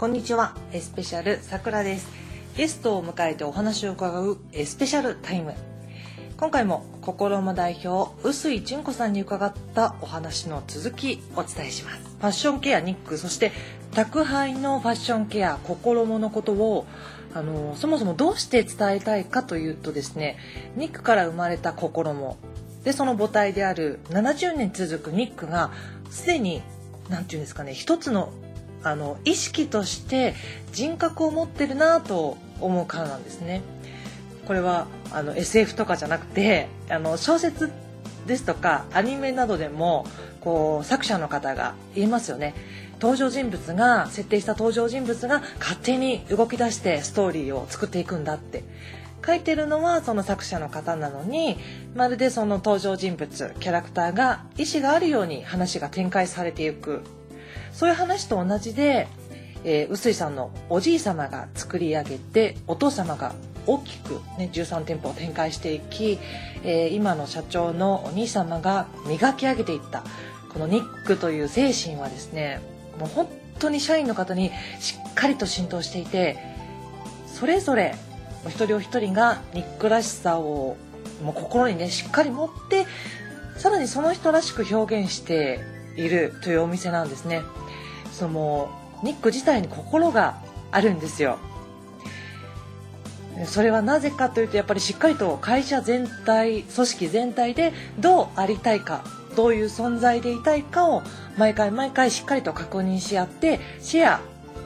こんにちは。エスペシャルさくらです。ゲストを迎えてお話を伺うエスペシャルタイム。今回も心も代表臼井純子さんに伺ったお話の続きお伝えします。ファッションケアニックそして宅配のファッションケア心ものことをあのそもそもどうして伝えたいかというとですねニックから生まれた心もでその母体である70年続くニックがすでに何て言うんですかね一つのあの意識として人格を持ってるなと思うからなんですね。これはあの SF とかじゃなくてあの小説ですとかアニメなどでもこう作者の方が言いますよね登場人物が設定した登場人物が勝手に動き出してストーリーを作っていくんだって書いてるのはその作者の方なのにまるでその登場人物キャラクターが意思があるように話が展開されていくそういう話と同じで、えー、臼井さんのおじい様が作り上げてお父様が大きく、ね、13店舗を展開していき、えー、今の社長のお兄様が磨き上げていったこのニックという精神はですねもう本当に社員の方にしっかりと浸透していてそれぞれお一人お一人がニックらしさをもう心にねしっかり持ってさらにその人らしく表現しているというお店なんですね。そのニック自体に心があるんですよ。それはなぜかというとやっぱりしっかりと会社全体組織全体でどうありたいかどういう存在でいたいかを毎回毎回しっかりと確認し合ってシェア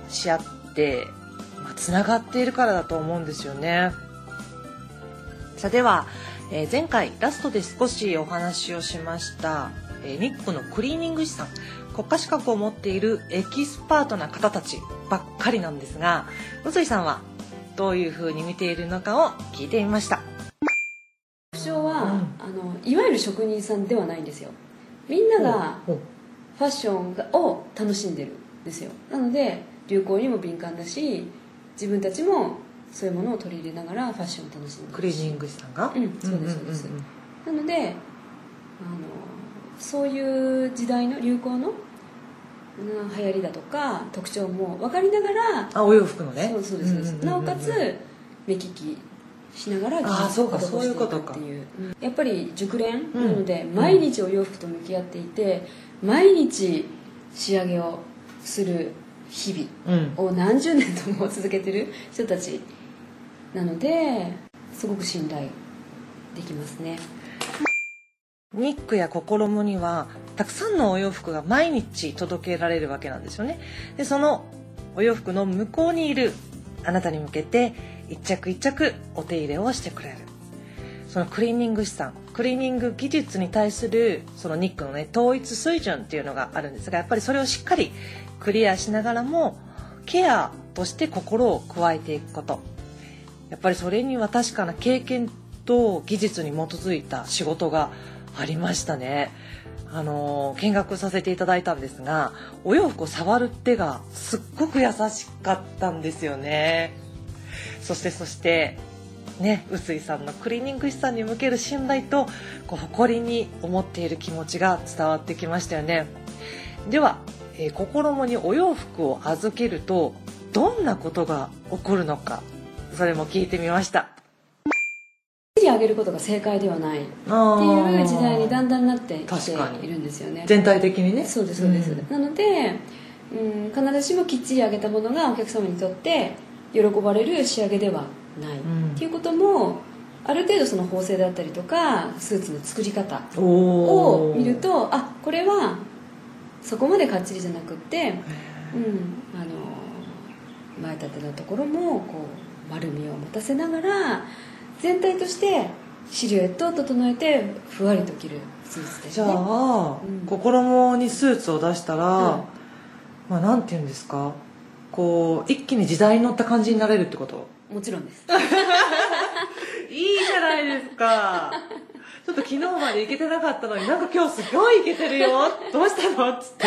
し合ってつながっているからだと思うんですよね。さあでは、えー、前回ラストで少しお話をしました、えー、ニックのクリーニング師さん。国家資格を持っているエキスパートな方たちばっかりなんですが臼井さんはどういうふうに見ているのかを聞いてみました。不詳は、うん、あのいわゆる職人さんではないんですよ。みんながファッションを楽しんでるんですよ。なので流行にも敏感だし自分たちもそういうものを取り入れながらファッションを楽しんでるクリーニング師さんが？うんそうですそうです、なのであのそういう時代の流行の流行りだとか特徴も分かりながらあお洋服のね。そうそうです、なおかつ目利きしながら技術を施していくっていう。やっぱり熟練なので、毎日お洋服と向き合っていて毎日仕上げをする日々を何十年とも続けてる人たちなのですごく信頼できますねニックや心もにはたくさんのお洋服が毎日届けられるわけなんですよね。でそのお洋服の向こうにいるあなたに向けて一着一着お手入れをしてくれる。そのクリーニング師さんクリーニング技術に対するそのニックのね統一水準っていうのがあるんですがやっぱりそれをしっかりクリアしながらもケアとして心を加えていくこと。やっぱりそれには確かな経験と技術に基づいた仕事がありましたね。あの見学させていただいたんですがお洋服を触る手がすっごく優しかったんですよね。そしてそしてね臼井さんのクリーニング師さんに向ける信頼とこう誇りに思っている気持ちが伝わってきましたよね。では、えー、心もにお洋服を預けるとどんなことが起こるのかそれも聞いてみました。り上げることが正解ではないっていう時代にだんだんなってきているんですよね。全体的にね。そうですそうです、うん、なので、うん、必ずしもきっちり上げたものがお客様にとって喜ばれる仕上げではない、うん、っていうこともある程度その縫製だったりとかスーツの作り方を見るとあこれはそこまでかっちりじゃなくって、うん、あの前立てのところもこう丸みを持たせながら全体としてシルエットを整えてふわりと着るスーツです、ね、じゃあ、うん、心にスーツを出したら、うん、まあなんて言うんですか？こう一気に時代に乗った感じになれるってこと？もちろんです。いいじゃないですか。ちょっと昨日まで行けてなかったのになんか今日すごい行けてるよ。どうしたの？っつって。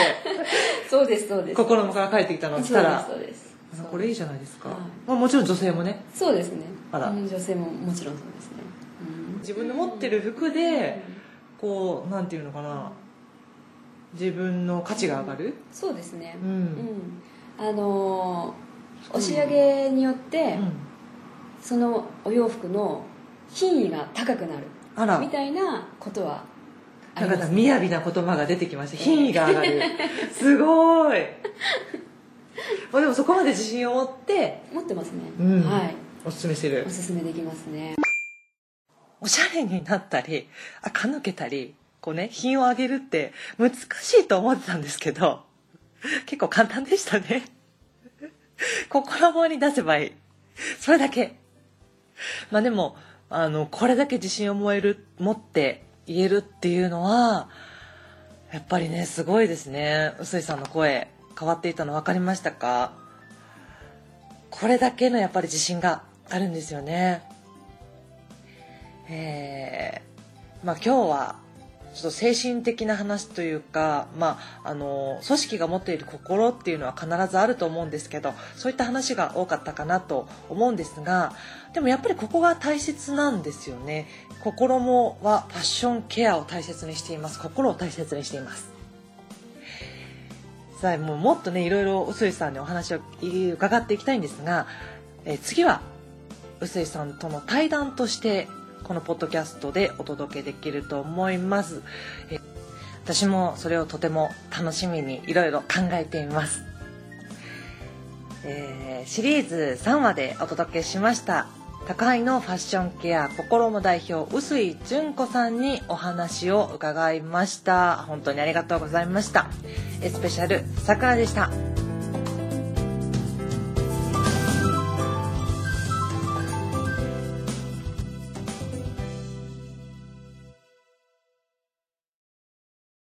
そうですそうです。心から帰ってきたのをしたら。そうですこれいいじゃないですか、まあ、もちろん女性もね。そうですねあら女性ももちろんそうですね、うん、自分の持ってる服でこうなんていうのかな。自分の価値が上がる、そうですね。うん、うん、あの押し上げによって、うん。そのお洋服の品位が高くなる。あら。みたいなことはあだります、から雅な言葉が出てきました。品位が上がる。すごい。まあでもそこまで自信を持って。持ってますね、うん。はいおすすめしてる。おすすめできますね。おしゃれになったり垢抜けたりこうね品を上げるって難しいと思ってたんですけど結構簡単でしたね。心棒に出せばいい。それだけ。まあでもあのこれだけ自信を持える持って言えるっていうのはやっぱりねすごいですね。臼井さんの声変わっていたの分かりましたか？これだけのやっぱり自信があるんですよね。えーまあ、今日はちょっと精神的な話というか、まあ、あの組織が持っている心っていうのは必ずあると思うんですけどそういった話が多かったかなと思うんですがでもやっぱりここが大切なんですよね。心もはファッションケアを大切にしています。心を大切にしています。さあもうもっとねいろいろ臼井さんにお話を伺っていきたいんですが、え次は臼井さんとの対談としてこのポッドキャストでお届けできると思います。私もそれをとても楽しみにいろいろ考えています、えーシリーズ3話でお届けしました。高配のファッションケア心も代表臼井純子さんにお話を伺いました。本当にありがとうございました。スペシャルさくらでした。